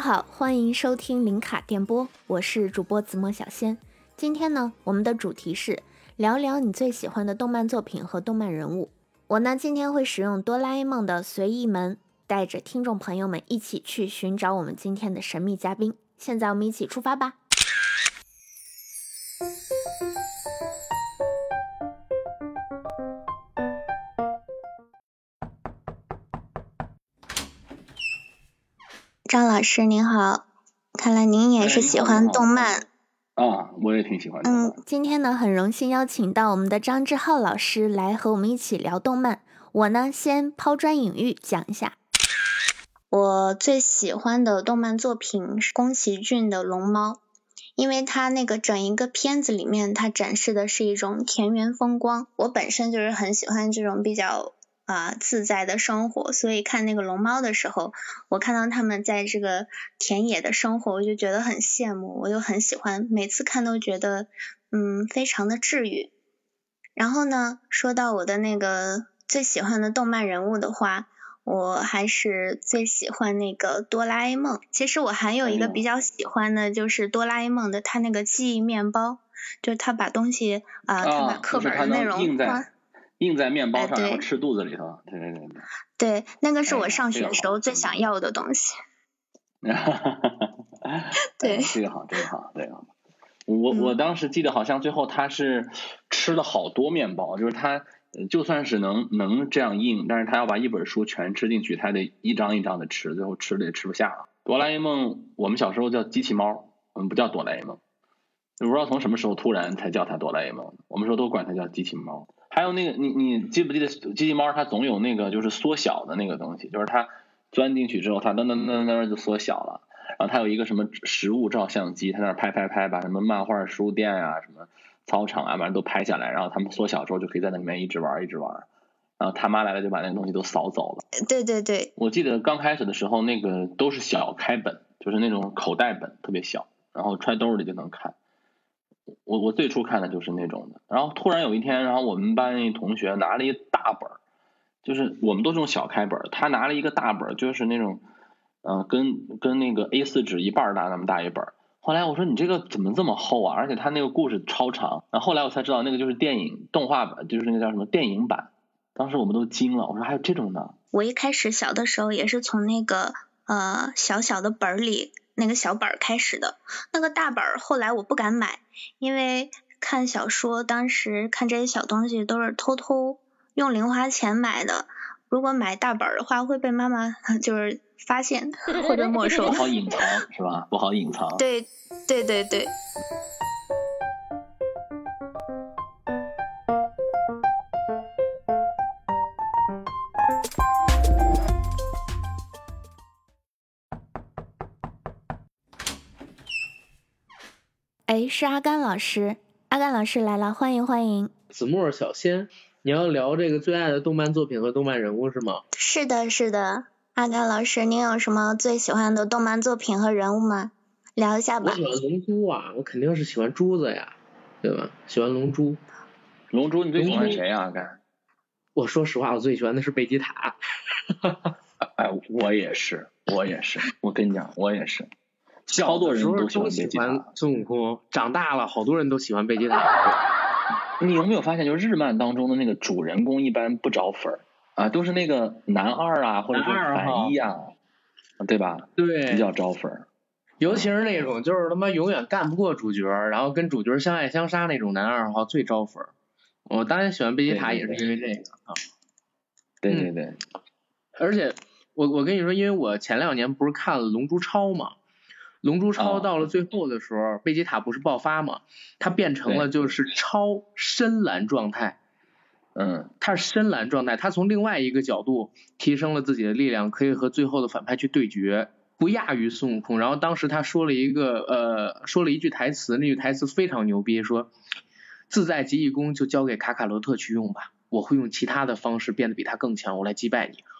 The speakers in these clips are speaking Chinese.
好，欢迎收听零卡电波，我是主播子墨小仙。今天呢，我们的主题是聊聊你最喜欢的动漫作品和动漫人物。我呢，今天会使用哆啦 A 梦的随意门，带着听众朋友们一起去寻找我们今天的神秘嘉宾。现在我们一起出发吧！张老师您好，看来您也是喜欢动漫。啊，我也挺喜欢的。嗯，今天呢，很荣幸邀请到我们的张志浩老师来和我们一起聊动漫。我呢，先抛砖引玉讲一下，我最喜欢的动漫作品是宫崎骏的《龙猫》，因为它那个整一个片子里面，它展示的是一种田园风光。我本身就是很喜欢这种比较。啊，自在的生活，所以看那个龙猫的时候，我看到他们在这个田野的生活，我就觉得很羡慕，我就很喜欢，每次看都觉得，嗯，非常的治愈。然后呢，说到我的那个最喜欢的动漫人物的话，我还是最喜欢那个哆啦 A 梦。其实我还有一个比较喜欢的，就是哆啦 A 梦的他那个记忆面包，就是他把东西啊，他把课本的内容。印在面包上，然后吃肚子里头。对对对对。对，那个是我上学时候最想要的东西。哈哈哈哈哈。对。这个好，这个好，这个好。我我当时记得好像最后他是吃了好多面包，就是他就算是能能这样硬，但是他要把一本书全吃进去，他得一张一张的吃，最后吃的也吃不下了。哆啦 A 梦，我们小时候叫机器猫，我们不叫哆啦 A 梦，不知道从什么时候突然才叫它哆啦 A 梦，我们说都管它叫机器猫。还有那个，你你记不记得机器猫？它总有那个就是缩小的那个东西，就是它钻进去之后，它噔噔噔噔就缩小了。然后它有一个什么实物照相机，它那拍拍拍，把什么漫画书店啊、什么操场啊，反正都拍下来。然后他们缩小之后，就可以在那里面一直玩一直玩。然后他妈来了，就把那个东西都扫走了。对对对。我记得刚开始的时候，那个都是小开本，就是那种口袋本，特别小，然后揣兜里就能看。我我最初看的就是那种的，然后突然有一天，然后我们班一同学拿了一大本儿，就是我们都是用小开本儿，他拿了一个大本儿，就是那种，嗯，跟跟那个 A 四纸一半大那么大一本儿。后来我说你这个怎么这么厚啊？而且他那个故事超长。然后后来我才知道那个就是电影动画版，就是那个叫什么电影版。当时我们都惊了，我说还有这种呢。我一开始小的时候也是从那个呃小小的本儿里。那个小本儿开始的，那个大本儿后来我不敢买，因为看小说，当时看这些小东西都是偷偷用零花钱买的，如果买大本儿的话会被妈妈 就是发现 或者没收。不好隐藏是吧？不好隐藏。对对对对。是阿甘老师，阿甘老师来了，欢迎欢迎。子墨小仙，你要聊这个最爱的动漫作品和动漫人物是吗？是的，是的。阿甘老师，您有什么最喜欢的动漫作品和人物吗？聊一下吧。我喜欢龙珠啊，我肯定是喜欢珠子呀，对吧？喜欢龙珠。龙珠，你最喜欢谁呀？阿甘？我说实话，我最喜欢的是贝吉塔。哎，我也是，我也是，我跟你讲，我也是。小多人都喜欢孙悟空，长大了好多人都喜欢贝吉塔。你有没有发现，就是日漫当中的那个主人公一般不招粉儿啊，都是那个男二啊，或者是反一啊，对吧？对，比较招粉儿。尤其是那种就是他妈永远干不过主角，然后跟主角相爱相杀那种男二号最招粉儿。我当然喜欢贝吉塔也是因为这个啊。对对对。而且我我跟你说，因为我前两年不是看了《龙珠超》嘛。龙珠超到了最后的时候，贝吉塔不是爆发吗？他变成了就是超深蓝状态，嗯，他是深蓝状态，他从另外一个角度提升了自己的力量，可以和最后的反派去对决，不亚于孙悟空。然后当时他说了一个呃，说了一句台词，那句台词非常牛逼，说自在极意功就交给卡卡罗特去用吧，我会用其他的方式变得比他更强，我来击败你。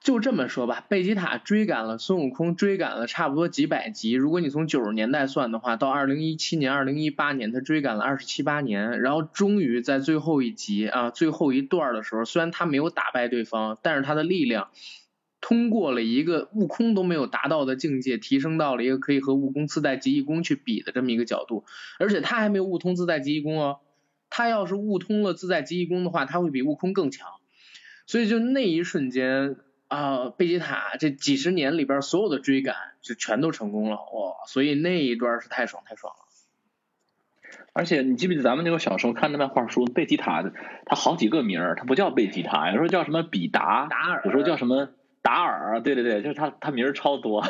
就这么说吧，贝吉塔追赶了孙悟空，追赶了差不多几百集。如果你从九十年代算的话，到二零一七年、二零一八年，他追赶了二十七八年，然后终于在最后一集啊，最后一段的时候，虽然他没有打败对方，但是他的力量通过了一个悟空都没有达到的境界，提升到了一个可以和悟空自带极意功去比的这么一个角度。而且他还没有悟通自带极意功哦，他要是悟通了自带极意功的话，他会比悟空更强。所以就那一瞬间。啊，贝吉塔这几十年里边所有的追赶就全都成功了哇！所以那一段是太爽太爽了。而且你记不记得咱们那个小时候看的漫画书，贝吉塔他好几个名儿，他不叫贝吉塔，有时候叫什么比达，达尔有时候叫什么达尔，对对对，就是他他名儿超多。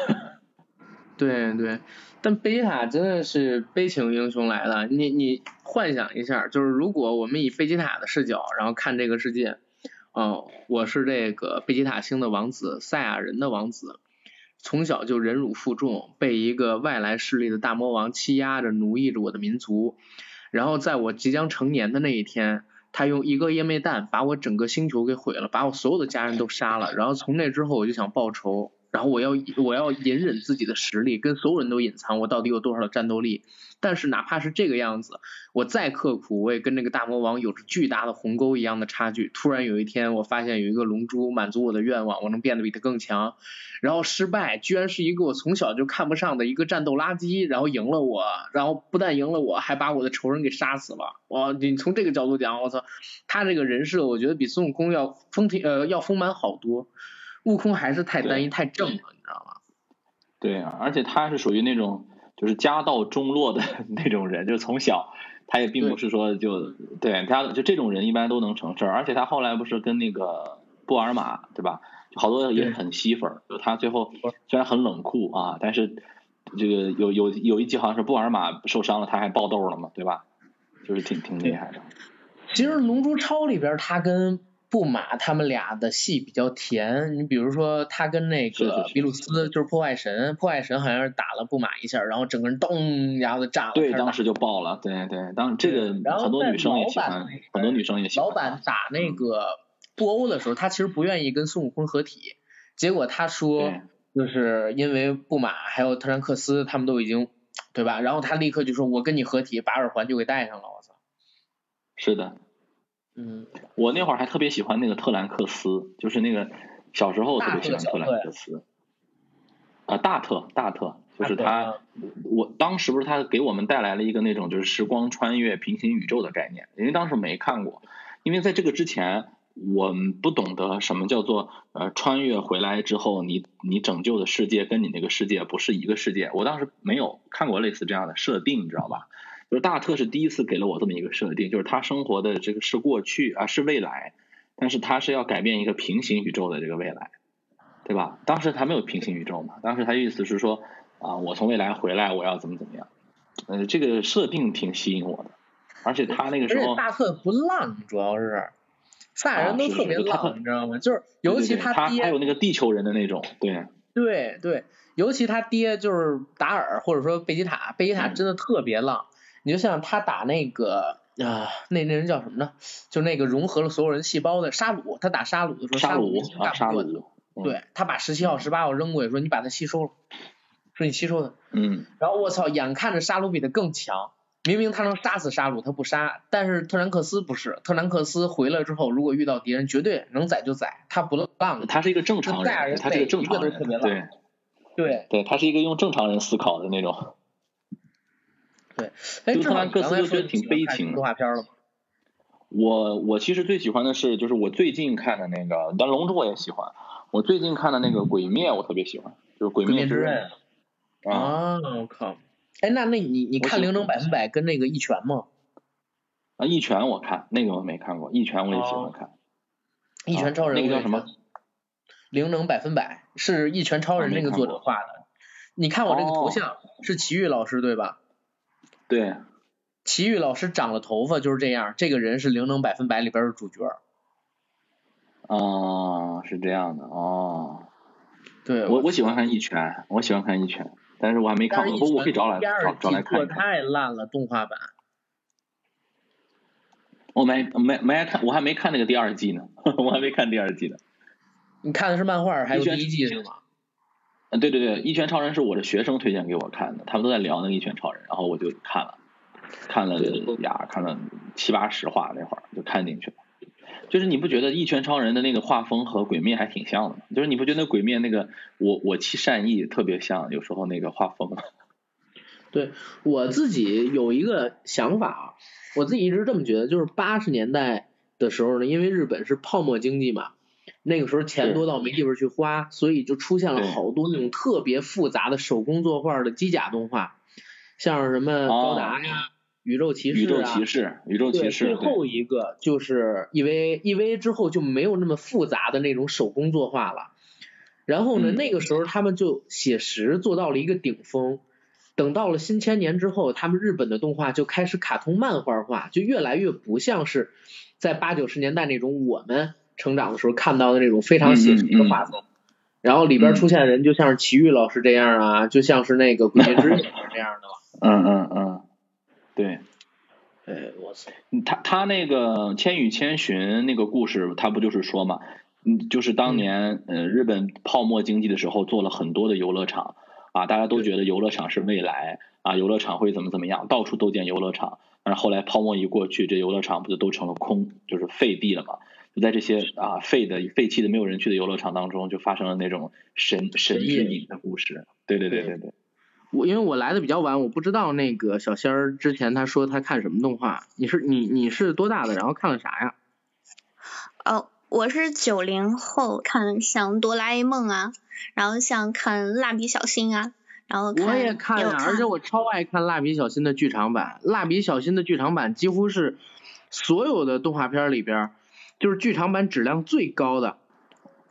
对对，但贝吉塔真的是悲情英雄来了。你你幻想一下，就是如果我们以贝吉塔的视角，然后看这个世界。哦，我是这个贝吉塔星的王子，赛亚人的王子，从小就忍辱负重，被一个外来势力的大魔王欺压着、奴役着我的民族。然后在我即将成年的那一天，他用一个液媚弹把我整个星球给毁了，把我所有的家人都杀了。然后从那之后，我就想报仇。然后我要我要隐忍自己的实力，跟所有人都隐藏我到底有多少的战斗力。但是哪怕是这个样子，我再刻苦，我也跟那个大魔王有着巨大的鸿沟一样的差距。突然有一天，我发现有一个龙珠满足我的愿望，我能变得比他更强。然后失败，居然是一个我从小就看不上的一个战斗垃圾，然后赢了我，然后不但赢了我，还把我的仇人给杀死了。哇，你从这个角度讲，我操，他这个人设我觉得比孙悟空要丰挺呃要丰满好多。悟空还是太单一太正了，你知道吗？对啊，而且他是属于那种就是家道中落的 那种人，就是从小他也并不是说就对他就这种人一般都能成事儿，而且他后来不是跟那个布尔玛对吧？好多也很吸粉，就他最后虽然很冷酷啊，但是这个有有有一集好像是布尔玛受伤了，他还爆豆了嘛，对吧？就是挺挺厉害的。其实《龙珠超》里边他跟。布马他们俩的戏比较甜，你比如说他跟那个比鲁斯就是破坏神，破坏神好像是打了布马一下，然后整个人咚然后就炸了。对，当时就爆了，对对，当这个很多女生也喜欢，很多女生也喜欢。老板打那个布欧的时候，他其实不愿意跟孙悟空合体，结果他说就是因为布马还有特兰克斯他们都已经对吧？然后他立刻就说我跟你合体，把耳环就给戴上了，我操。是的。嗯，我那会儿还特别喜欢那个特兰克斯，就是那个小时候特别喜欢特兰克斯。啊，大特大特，就是他，我当时不是他给我们带来了一个那种就是时光穿越平行宇宙的概念，因为当时没看过，因为在这个之前我们不懂得什么叫做呃穿越回来之后你你拯救的世界跟你那个世界不是一个世界，我当时没有看过类似这样的设定，你知道吧？就是大特是第一次给了我这么一个设定，就是他生活的这个是过去啊是未来，但是他是要改变一个平行宇宙的这个未来，对吧？当时他没有平行宇宙嘛，当时他意思是说啊我从未来回来我要怎么怎么样，呃这个设定挺吸引我的，而且他那个时候大特不浪，主要是仨人都特别浪，你知道吗？就是尤其他爹还有那个地球人的那种，对对对，尤其他爹就是达尔或者说贝吉塔，贝吉塔真的特别浪。你就像他打那个啊，那那人叫什么呢？就那个融合了所有人细胞的沙鲁，他打沙鲁的时候，沙鲁啊沙鲁，对他把十七号、十八号扔过去，说你把它吸收了，说你吸收的，嗯，然后我操，眼看着沙鲁比他更强，明明他能杀死沙鲁，他不杀，但是特兰克斯不是，特兰克斯回来之后，如果遇到敌人，绝对能宰就宰，他不浪，他是一个正常人，他是一个正常人，对，对，对他是一个用正常人思考的那种。对，哎，特兰克斯就觉得挺悲情。动画片了吗我我其实最喜欢的是，就是我最近看的那个，但龙珠我也喜欢。我最近看的那个鬼灭，我特别喜欢，就是鬼灭之刃。啊！我靠！哎，那那你你看灵能百分百跟那个一拳吗？啊，一拳我看，那个我没看过，一拳我也喜欢看。一拳超人那个叫什么？灵能百分百是一拳超人那个作者画的。你看我这个头像是奇遇老师对吧？对。齐豫老师长了头发就是这样，这个人是灵能百分百里边的主角。哦，是这样的哦。对，我我喜欢看一拳，我喜欢看一拳，但是我还没看过，我可以找来找找来看。太烂了，动画版。我没没没看，我还没看那个第二季呢，我还没看第二季呢。你看的是漫画还有第一季是吗？嗯，对对对，一拳超人是我的学生推荐给我看的，他们都在聊那个一拳超人，然后我就看了，看了呀，看了七八十话那会儿就看进去了。就是你不觉得一拳超人的那个画风和鬼灭还挺像的吗？就是你不觉得鬼灭那个我我妻善意特别像，有时候那个画风吗？对我自己有一个想法啊，我自己一直这么觉得，就是八十年代的时候呢，因为日本是泡沫经济嘛，那个时候钱多到没地方去花，所以就出现了好多那种特别复杂的手工作画的机甲动画，像什么高达呀、宇宙骑士啊。宇宙骑士，宇宙骑士。最后一个就是 E V E V A 之后就没有那么复杂的那种手工作画了。然后呢，那个时候他们就写实做到了一个顶峰。等到了新千年之后，他们日本的动画就开始卡通漫画化，就越来越不像是在八九十年代那种我们成长的时候看到的那种非常写实的画风。然后里边出现的人就像是奇遇老师这样啊，就像是那个鬼灭之刃这样的了。嗯嗯嗯，对。哎，我操！他他那个《千与千寻》那个故事，他不就是说嘛，嗯，就是当年呃日本泡沫经济的时候做了很多的游乐场。啊，大家都觉得游乐场是未来啊，游乐场会怎么怎么样，到处都建游乐场。但是后来泡沫一过去，这游乐场不就都成了空，就是废地了嘛？就在这些啊废的、废弃的、没有人去的游乐场当中，就发生了那种神神之影的故事。对对对对对。我因为我来的比较晚，我不知道那个小仙儿之前他说他看什么动画。你是你你是多大的？然后看了啥呀？哦，我是九零后，看像哆啦 A 梦啊。然后像看蜡笔小新啊，然后我也看啊，而且我超爱看蜡笔小新的剧场版。蜡笔小新的剧场版几乎是所有的动画片里边，就是剧场版质量最高的，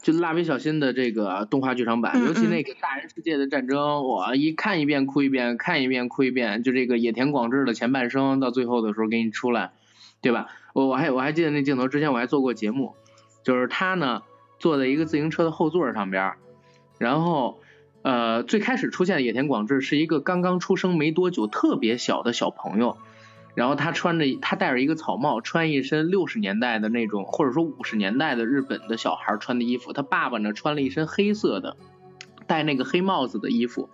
就蜡笔小新的这个动画剧场版，尤其那个大人世界的战争，我一看一遍哭一遍，看一遍哭一遍。就这个野田广志的前半生到最后的时候给你出来，对吧？我我还我还记得那镜头，之前我还做过节目，就是他呢坐在一个自行车的后座上边。然后，呃，最开始出现的野田广志是一个刚刚出生没多久、特别小的小朋友。然后他穿着，他戴着一个草帽，穿一身六十年代的那种，或者说五十年代的日本的小孩穿的衣服。他爸爸呢，穿了一身黑色的，戴那个黑帽子的衣服，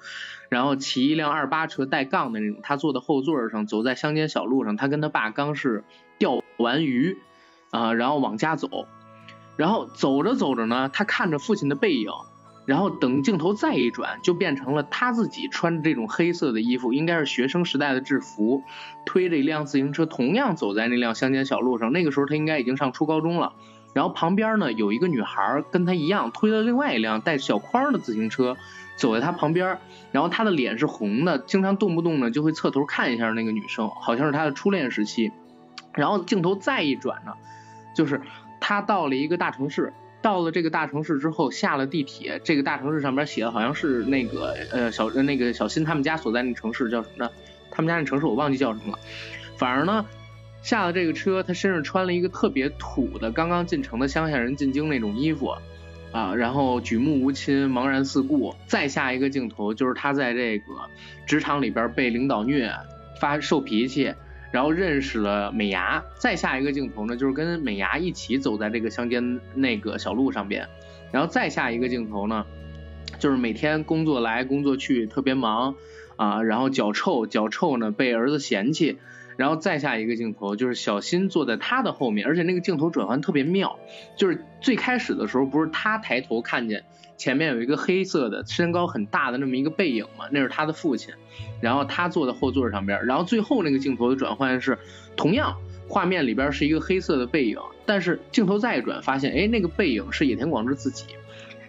然后骑一辆二八车带杠的那种。他坐在后座上，走在乡间小路上。他跟他爸刚是钓完鱼啊，然后往家走。然后走着走着呢，他看着父亲的背影。然后等镜头再一转，就变成了他自己穿着这种黑色的衣服，应该是学生时代的制服，推着一辆自行车，同样走在那辆乡间小路上。那个时候他应该已经上初高中了。然后旁边呢有一个女孩跟他一样，推了另外一辆带小筐的自行车，走在他旁边。然后他的脸是红的，经常动不动呢就会侧头看一下那个女生，好像是他的初恋时期。然后镜头再一转呢，就是他到了一个大城市。到了这个大城市之后，下了地铁，这个大城市上边写的好像是那个呃小那个小新他们家所在那城市叫什么呢？他们家那城市我忘记叫什么了。反而呢，下了这个车，他身上穿了一个特别土的刚刚进城的乡下人进京那种衣服啊，然后举目无亲，茫然四顾。再下一个镜头就是他在这个职场里边被领导虐，发受脾气。然后认识了美伢，再下一个镜头呢，就是跟美伢一起走在这个乡间那个小路上边，然后再下一个镜头呢，就是每天工作来工作去特别忙啊，然后脚臭脚臭呢被儿子嫌弃，然后再下一个镜头就是小新坐在他的后面，而且那个镜头转换特别妙，就是最开始的时候不是他抬头看见。前面有一个黑色的、身高很大的那么一个背影嘛，那是他的父亲。然后他坐在后座上边，然后最后那个镜头的转换是，同样画面里边是一个黑色的背影，但是镜头再一转，发现哎，那个背影是野田广志自己，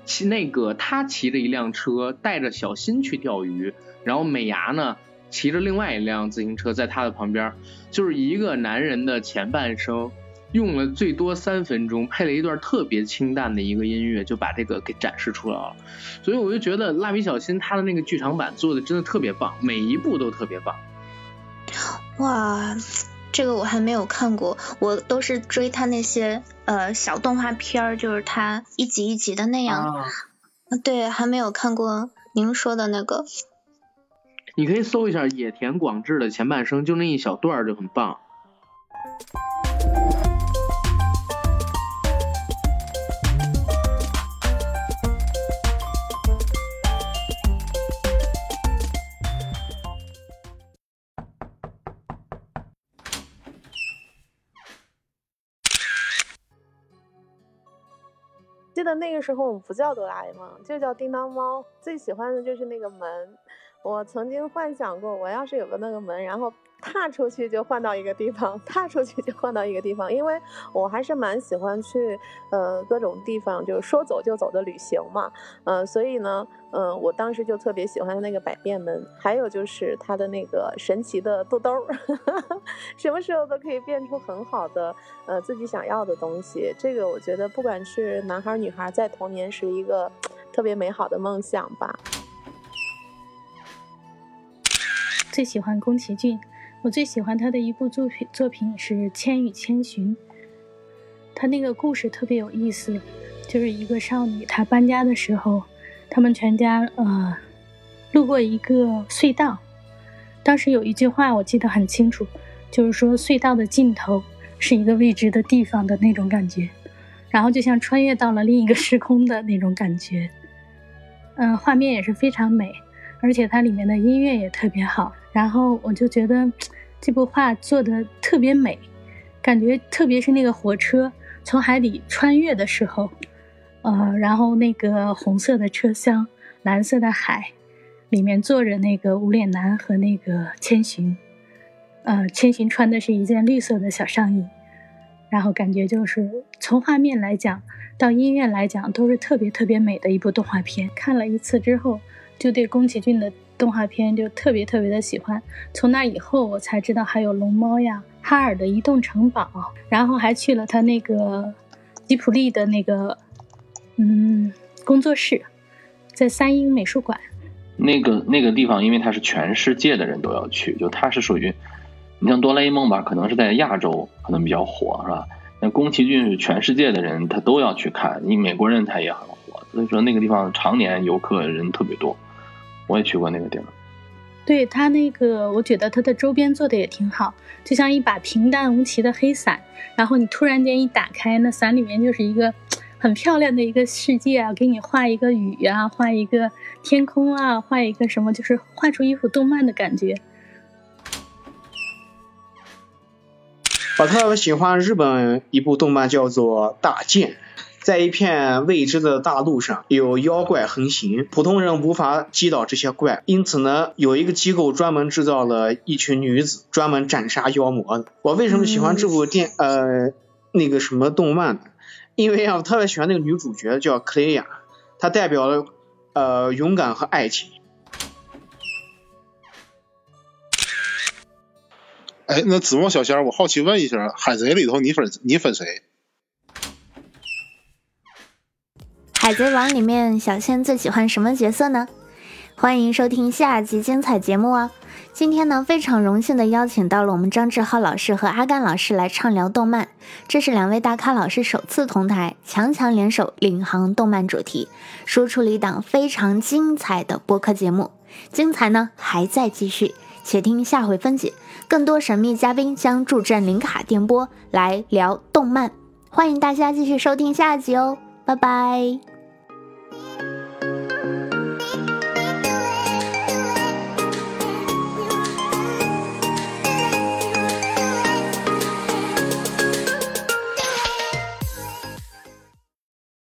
骑那个他骑着一辆车带着小新去钓鱼，然后美伢呢骑着另外一辆自行车在他的旁边，就是一个男人的前半生。用了最多三分钟，配了一段特别清淡的一个音乐，就把这个给展示出来了。所以我就觉得蜡笔小新他的那个剧场版做的真的特别棒，每一部都特别棒。哇，这个我还没有看过，我都是追他那些呃小动画片儿，就是他一集一集的那样。啊。对，还没有看过您说的那个。你可以搜一下野田广志的前半生，就那一小段就很棒。记得那个时候我们不叫哆啦 A 梦，就叫叮当猫。最喜欢的就是那个门。我曾经幻想过，我要是有个那个门，然后踏出去就换到一个地方，踏出去就换到一个地方，因为我还是蛮喜欢去呃各种地方，就是说走就走的旅行嘛，嗯，所以呢，嗯，我当时就特别喜欢那个百变门，还有就是它的那个神奇的肚兜，什么时候都可以变出很好的呃自己想要的东西，这个我觉得不管是男孩女孩，在童年是一个特别美好的梦想吧。最喜欢宫崎骏，我最喜欢他的一部作品作品是《千与千寻》。他那个故事特别有意思，就是一个少女她搬家的时候，他们全家呃路过一个隧道，当时有一句话我记得很清楚，就是说隧道的尽头是一个未知的地方的那种感觉，然后就像穿越到了另一个时空的那种感觉，嗯，画面也是非常美。而且它里面的音乐也特别好，然后我就觉得这部画做的特别美，感觉特别是那个火车从海底穿越的时候，呃，然后那个红色的车厢，蓝色的海，里面坐着那个无脸男和那个千寻，呃，千寻穿的是一件绿色的小上衣，然后感觉就是从画面来讲到音乐来讲都是特别特别美的一部动画片，看了一次之后。就对宫崎骏的动画片就特别特别的喜欢，从那以后我才知道还有龙猫呀、哈尔的移动城堡，然后还去了他那个吉普力的那个嗯工作室，在三英美术馆。那个那个地方，因为它是全世界的人都要去，就它是属于你像哆啦 A 梦吧，可能是在亚洲可能比较火，是吧？那宫崎骏是全世界的人他都要去看，你美国人他也很火，所以说那个地方常年游客人特别多。我也去过那个地方，对他那个，我觉得他的周边做的也挺好，就像一把平淡无奇的黑伞，然后你突然间一打开，那伞里面就是一个很漂亮的一个世界啊，给你画一个雨啊，画一个天空啊，画一个什么，就是画出一幅动漫的感觉。我特别喜欢日本一部动漫，叫做《大剑》。在一片未知的大陆上，有妖怪横行，普通人无法击倒这些怪，因此呢，有一个机构专门制造了一群女子，专门斩杀妖魔的。我为什么喜欢这部电呃那个什么动漫呢？因为啊，我特别喜欢那个女主角叫克雷亚，她代表了呃勇敢和爱情。哎，那紫墨小仙，我好奇问一下，海贼里头你粉你粉谁？海贼王里面，小仙最喜欢什么角色呢？欢迎收听下集精彩节目哦！今天呢，非常荣幸的邀请到了我们张志浩老师和阿甘老师来畅聊动漫，这是两位大咖老师首次同台，强强联手领航动漫主题，说出了一档非常精彩的播客节目。精彩呢还在继续，且听下回分解。更多神秘嘉宾将助阵零卡电波来聊动漫，欢迎大家继续收听下集哦！拜拜。Bye.